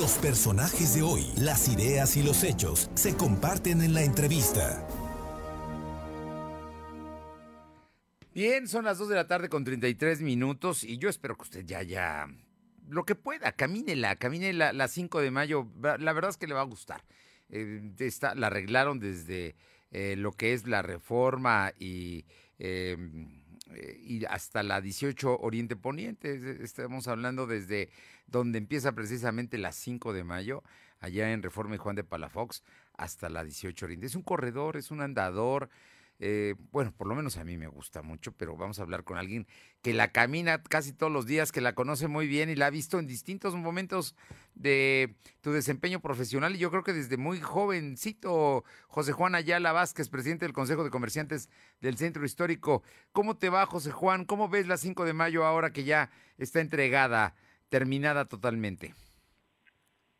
Los personajes de hoy, las ideas y los hechos se comparten en la entrevista. Bien, son las 2 de la tarde con 33 minutos y yo espero que usted ya, ya, lo que pueda, camínela, camine la, la 5 de mayo, la verdad es que le va a gustar. Eh, está, la arreglaron desde eh, lo que es la reforma y, em, eh, y hasta la 18 Oriente Poniente. Estamos hablando desde donde empieza precisamente la 5 de mayo, allá en Reforma y Juan de Palafox, hasta la 18 Oriente. Es un corredor, es un andador eh, bueno, por lo menos a mí me gusta mucho, pero vamos a hablar con alguien que la camina casi todos los días, que la conoce muy bien y la ha visto en distintos momentos de tu desempeño profesional. Y yo creo que desde muy jovencito, José Juan Ayala Vázquez, presidente del Consejo de Comerciantes del Centro Histórico. ¿Cómo te va, José Juan? ¿Cómo ves la 5 de mayo ahora que ya está entregada, terminada totalmente?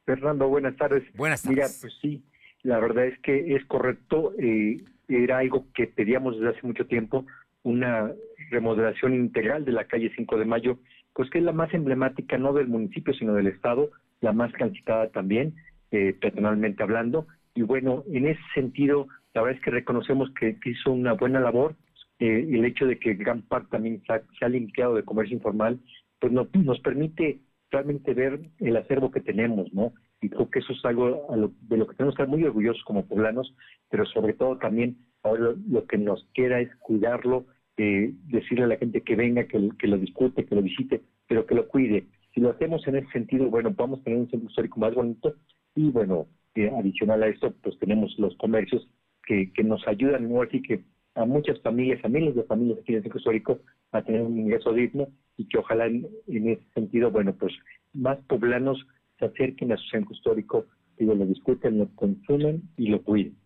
Fernando, buenas tardes. Buenas tardes. Mira, pues sí, la verdad es que es correcto. Eh, era algo que pedíamos desde hace mucho tiempo, una remodelación integral de la calle 5 de Mayo, pues que es la más emblemática no del municipio, sino del Estado, la más transitada también, eh, personalmente hablando. Y bueno, en ese sentido, la verdad es que reconocemos que hizo una buena labor. Eh, el hecho de que gran parte también se ha, limpiado de comercio informal, pues no, nos permite realmente ver el acervo que tenemos, ¿no? Y creo que eso es algo de lo que tenemos que estar muy orgullosos como poblanos, pero sobre todo también ahora lo, que nos queda es cuidarlo, eh, decirle a la gente que venga, que, que, lo discute, que lo visite, pero que lo cuide. Si lo hacemos en ese sentido, bueno, vamos a tener un centro histórico más bonito y bueno, eh, adicional a esto, pues tenemos los comercios que, que nos ayudan, ¿no? así que a muchas familias, a miles de familias aquí en el centro histórico a tener un ingreso digno y que ojalá en, ese sentido, bueno, pues más poblanos se acerquen a su centro histórico, y lo discuten, lo consumen y lo cuiden.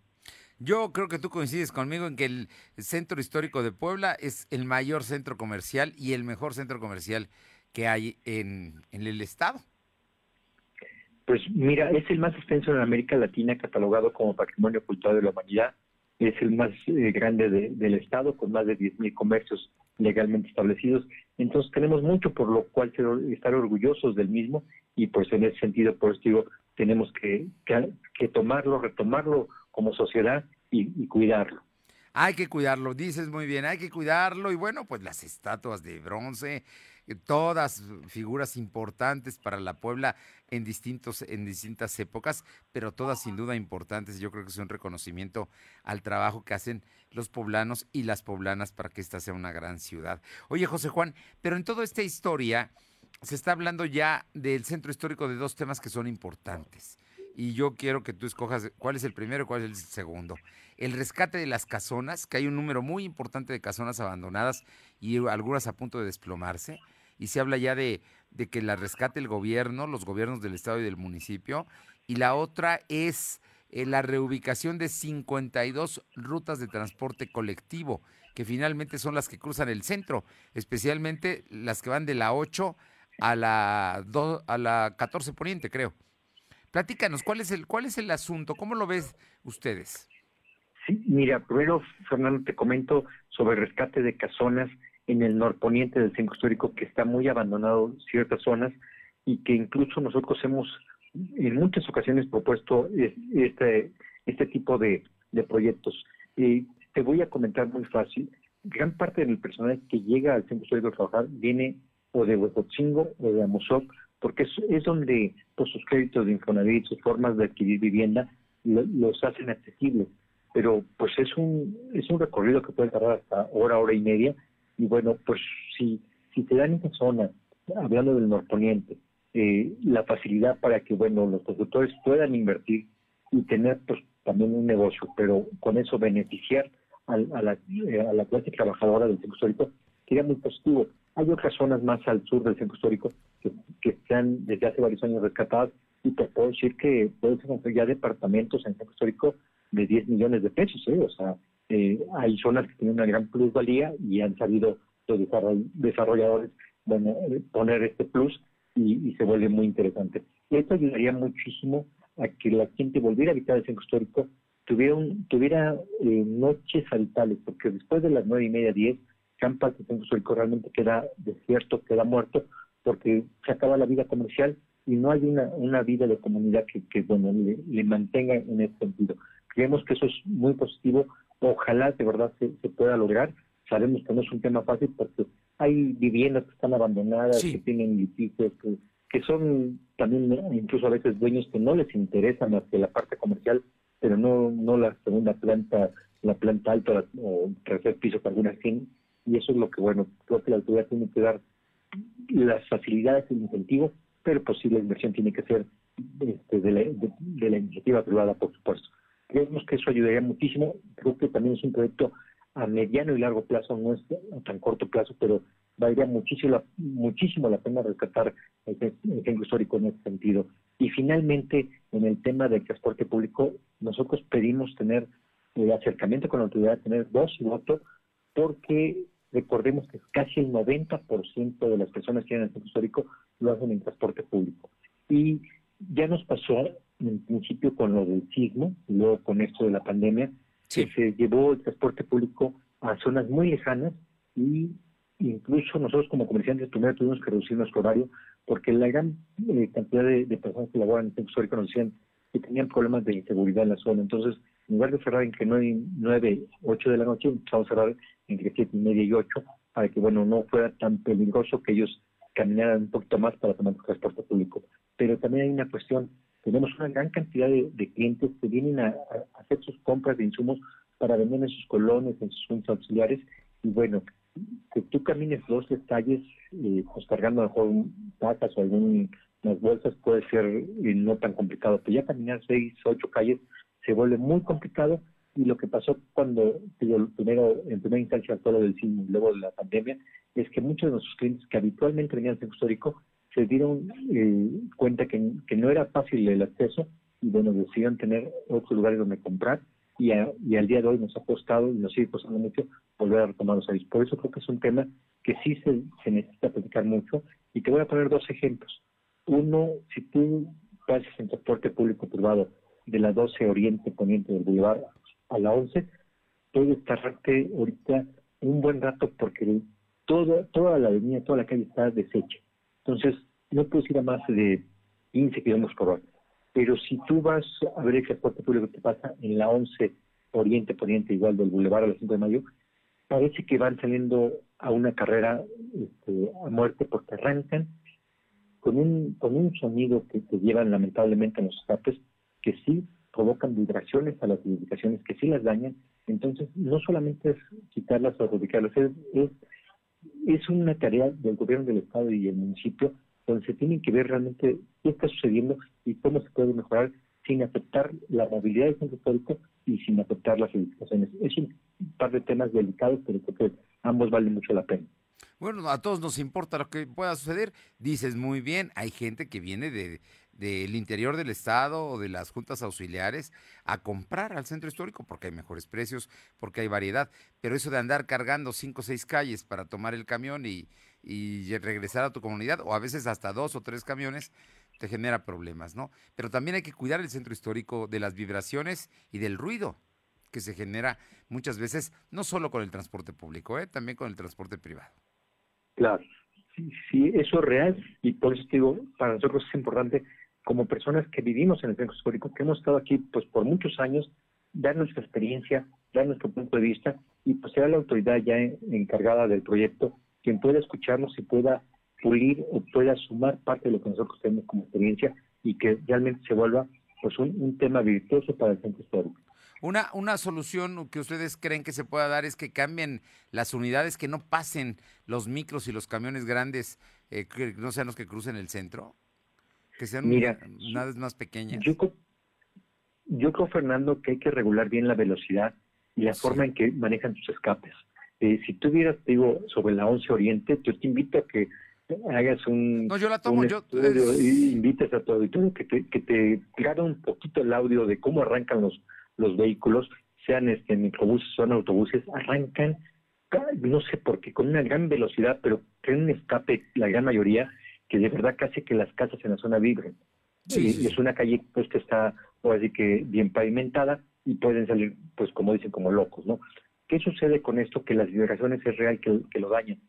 Yo creo que tú coincides conmigo en que el centro histórico de Puebla es el mayor centro comercial y el mejor centro comercial que hay en, en el estado. Pues mira, es el más extenso en América Latina, catalogado como Patrimonio Cultural de la Humanidad es el más eh, grande del Estado, con más de 10.000 comercios legalmente establecidos. Entonces tenemos mucho por lo cual estar orgullosos del mismo y pues en ese sentido, por eso digo, tenemos que, que, tomarlo, retomarlo como sociedad y cuidarlo. Hay que cuidarlo, dices muy bien, hay que cuidarlo y bueno, pues las estatuas de bronce, todas figuras importantes para la Puebla en distintos en distintas épocas, pero todas sin duda importantes. Yo creo que es un reconocimiento al trabajo que hacen los poblanos y las poblanas para que esta sea una gran ciudad. Oye, José Juan, pero en toda esta historia se está hablando ya del centro histórico de dos temas que son importantes. Y yo quiero que tú escojas cuál es el primero y cuál es el segundo. El rescate de las casonas, que hay un número muy importante de casonas abandonadas y algunas a punto de desplomarse y se habla ya de, que la rescate el gobierno, los gobiernos del estado y del municipio, y la otra es eh, la reubicación de 52 rutas de transporte colectivo, que finalmente son las que cruzan el centro, especialmente las que van de la 8 a la, a la 14 Poniente, creo. Platícanos, ¿cuál es el, cuál es el asunto? ¿Cómo lo ves ustedes? Sí, mira, primero, Fernando, te comento sobre rescate de casonas en el norponiente del centro histórico que está muy abandonado ciertas zonas y que incluso nosotros hemos en muchas ocasiones propuesto este, este tipo de, proyectos. y te voy a comentar muy fácil. Gran parte del personal que llega al centro histórico a trabajar viene o de Huecotzingo o de Amozoc, porque es, donde pues, sus créditos de Infonavit, sus formas de adquirir vivienda, los hacen accesibles. Pero pues es un, es un recorrido que puede tardar hasta hora, hora y media, y bueno, pues si, si te dan esa zona, hablando del norponiente, eh, la facilidad para que, bueno, los productores puedan invertir y tener pues también un negocio, pero con eso beneficiar a, la, eh, a la clase trabajadora del centro histórico, sería muy positivo. Hay otras zonas más al sur del centro histórico que, que están desde hace varios años rescatadas y te puedo decir que pueden ser ya departamentos en el centro histórico de 10 millones de pesos, ¿eh? o sea, eh, hay zonas que tienen una gran plusvalía y han sabido los desarrolladores bueno, eh, poner este plus y, se vuelve muy interesante. Y esto ayudaría muchísimo a que la gente volviera a habitar el centro histórico, tuviera, tuviera eh, noches habitables, porque después de las nueve y media, diez, gran del centro histórico realmente queda desierto, queda muerto, porque se acaba la vida comercial y no hay una, una vida de comunidad que, que bueno, le, mantenga en ese sentido. Creemos que eso es muy positivo. Ojalá de verdad se, se pueda lograr. Sabemos que no es un tema fácil porque hay viviendas que están abandonadas, que tienen litigios, que, que son también incluso a veces dueños que no les interesa más que la parte comercial, pero no, no la segunda planta, la planta alta o tercer piso que algunas tienen. Y eso es lo que, bueno, creo que la autoridad tiene que dar las facilidades y el incentivo, pero pues sí la inversión tiene que ser este, de, la, de, la iniciativa privada, por supuesto. Creemos que eso ayudaría muchísimo. Creo que también es un proyecto a mediano y largo plazo, no es a tan corto plazo, pero valdría muchísimo, muchísimo la pena rescatar el, centro histórico en ese sentido. Y finalmente, en el tema del transporte público, nosotros pedimos tener el acercamiento con la autoridad, tener voz y voto, porque recordemos que casi el 90% de las personas que vienen al centro histórico lo hacen en transporte público. Y ya nos pasó en principio con lo del sismo, y luego con esto de la pandemia, que se llevó el transporte público a zonas muy lejanas y incluso nosotros como comerciantes primero tuvimos que reducir nuestro horario porque la gran eh, cantidad de, personas que laboran en el centro histórico nos decían que tenían problemas de inseguridad en la zona. Entonces, en lugar de cerrar entre 9, 9 8 de la noche, empezamos a cerrar entre 7 y media y 8 para que, bueno, no fuera tan peligroso que ellos caminaran un poquito más para tomar el transporte público. Pero también hay una cuestión, tenemos una gran cantidad de, clientes que vienen a, hacer sus compras de insumos para vender en sus colones, en sus juntas auxiliares, y bueno, que tú camines dos calles eh, pues cargando a lo mejor patas o algunas bolsas puede ser eh, no tan complicado, pero ya caminar seis, ocho calles se vuelve muy complicado. Y lo que pasó cuando, primero, en primera instancia todo lo del cine y luego de la pandemia, es que muchos de nuestros clientes que habitualmente venían al centro histórico se dieron eh, cuenta que, no era fácil el acceso y bueno, decidieron tener otros lugares donde comprar y, y, al día de hoy nos ha costado y nos sigue costando mucho volver a retomar los servicios. Por eso creo que es un tema que sí se, necesita platicar mucho y te voy a poner dos ejemplos. Uno, si tú pasas en transporte público privado de la 12 Oriente Poniente del Boulevard a la 11, puedes tardarte ahorita un buen rato porque todo, toda la avenida, toda la calle está deshecha. Entonces, no puedes ir a más de 15 kilómetros por hora. Pero si tú vas a ver el transporte público que pasa en la 11 Oriente Poniente, igual del Boulevard a las 5 de mayo, parece que van saliendo a una carrera este, a muerte porque arrancan con un, con un sonido que te llevan lamentablemente a los escapes que sí provocan vibraciones a las edificaciones, que sí las dañan. Entonces, no solamente es quitarlas o ubicarlas, es, es, es una tarea del gobierno del Estado y el municipio donde se tienen que ver realmente qué está sucediendo y cómo se puede mejorar sin afectar la movilidad del centro histórico y sin afectar las edificaciones. Es un par de temas delicados, pero creo que ambos valen mucho la pena. Bueno, a todos nos importa lo que pueda suceder. Dices muy bien, hay gente que viene de del interior del estado o de las juntas auxiliares a comprar al centro histórico porque hay mejores precios, porque hay variedad. Pero eso de andar cargando cinco o seis calles para tomar el camión y, y regresar a tu comunidad, o a veces hasta dos o tres camiones, te genera problemas, ¿no? Pero también hay que cuidar el centro histórico de las vibraciones y del ruido que se genera muchas veces, no solo con el transporte público, ¿eh? también con el transporte privado. Claro, sí, sí, eso es real y por eso digo, para nosotros es importante, como personas que vivimos en el centro histórico, que hemos estado aquí pues por muchos años, dar nuestra experiencia, dar nuestro punto de vista y pues será la autoridad ya encargada del proyecto quien pueda escucharnos y pueda pulir o pueda sumar parte de lo que nosotros tenemos como experiencia y que realmente se vuelva pues un, tema virtuoso para el centro histórico. Una, una solución que ustedes creen que se pueda dar es que cambien las unidades, que no pasen los micros y los camiones grandes, eh, que no sean los que crucen el centro, que sean unidades más pequeñas. Yo, yo creo, Fernando, que hay que regular bien la velocidad y la forma en que manejan sus escapes. Eh, si tú vieras, digo, sobre la 11 Oriente, yo te invito a que hagas un. No, yo la tomo, yo. invites a tu auditorio que te, que te un poquito el audio de cómo arrancan los, los vehículos, sean este microbuses, son autobuses, arrancan, no sé por qué, con una gran velocidad, pero tienen un escape, la gran mayoría, que de verdad casi que las casas en la zona vibren. y, es una calle pues que está, por así que bien pavimentada y pueden salir, pues como dicen, como locos, ¿no? ¿Qué sucede con esto? Que las vibraciones es real que, que lo dañan.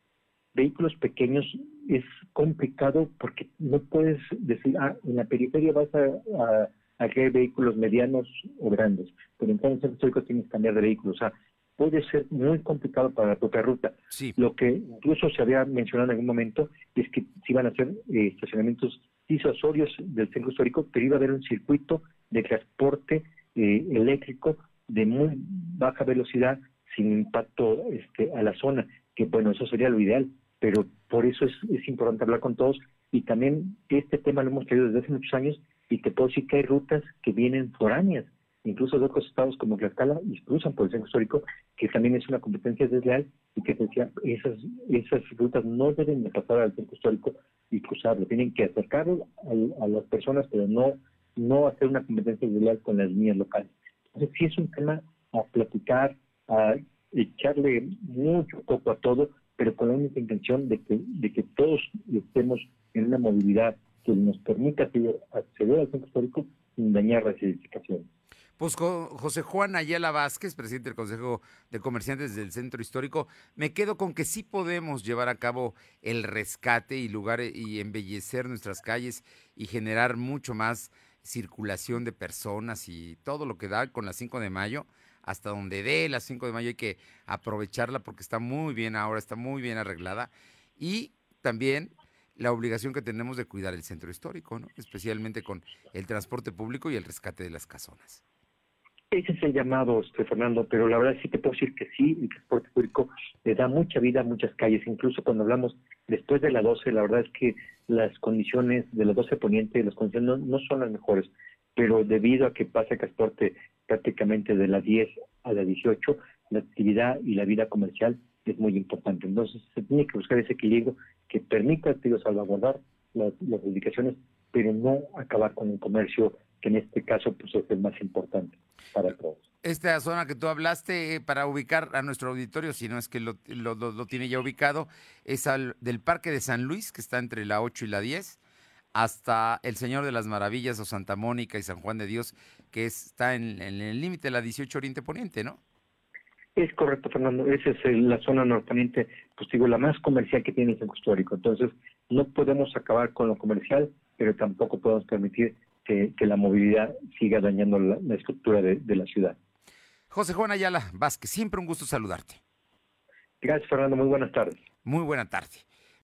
vehículos pequeños es complicado porque no puedes decir, ah, en la periferia vas a, a, vehículos medianos o grandes, pero en el centro histórico tienes que cambiar de vehículo. O sea, puede ser muy complicado para la propia ruta. Lo que incluso se había mencionado en algún momento es que se iban a hacer eh, estacionamientos disuasorios del centro histórico, pero iba a haber un circuito de transporte eh, eléctrico de muy baja velocidad sin impacto este, a la zona, que bueno, eso sería lo ideal, pero por eso es, es importante hablar con todos y también este tema lo hemos tenido desde hace muchos años y te puedo decir que hay rutas que vienen foráneas, incluso de otros estados como Tlaxcala y cruzan por el centro histórico, que también es una competencia desleal y que decía, esas, esas rutas no deben de pasar al centro histórico y cruzarlo, tienen que acercar a, a las personas, pero no, no hacer una competencia desleal con las líneas locales. Entonces sí es un tema a platicar, a echarle mucho poco a todo, pero con la única intención de que, de que todos estemos en una movilidad que nos permita acceder al centro histórico sin dañar las edificaciones. Pues José Juan Ayala Vázquez, presidente del Consejo de Comerciantes del Centro Histórico, me quedo con que sí podemos llevar a cabo el rescate y lugares y embellecer nuestras calles y generar mucho más circulación de personas y todo lo que da con la 5 de mayo, hasta donde dé la 5 de mayo hay que aprovecharla porque está muy bien ahora, está muy bien arreglada y también la obligación que tenemos de cuidar el centro histórico, ¿no? especialmente con el transporte público y el rescate de las casonas. Ese es el llamado, este, Fernando, pero la verdad sí te puedo decir que sí, el transporte público le da mucha vida a muchas calles, incluso cuando hablamos después de la 12, la verdad es que las condiciones de la 12 Poniente, las condiciones no, son las mejores, pero debido a que pasa el transporte prácticamente de la 10 a la 18, la actividad y la vida comercial es muy importante. Entonces se tiene que buscar ese equilibrio que permita digo, salvaguardar las, las pero no acabar con el comercio que en este caso pues es el más importante para todos. Esta zona que tú hablaste, eh, para ubicar a nuestro auditorio, si no es que lo, lo, tiene ya ubicado, es al, del Parque de San Luis, que está entre la 8 y la 10, hasta el Señor de las Maravillas o Santa Mónica y San Juan de Dios, que está en, el límite de la 18 Oriente Poniente, ¿no? Es correcto, Fernando. Esa es la zona norponiente, pues digo, la más comercial que tiene el centro histórico. Entonces, no podemos acabar con lo comercial, pero tampoco podemos permitir que, la movilidad siga dañando la, estructura de, de, la ciudad. José Juan Ayala Vázquez, siempre un gusto saludarte. Gracias, Fernando. Muy buenas tardes. Muy buena tarde.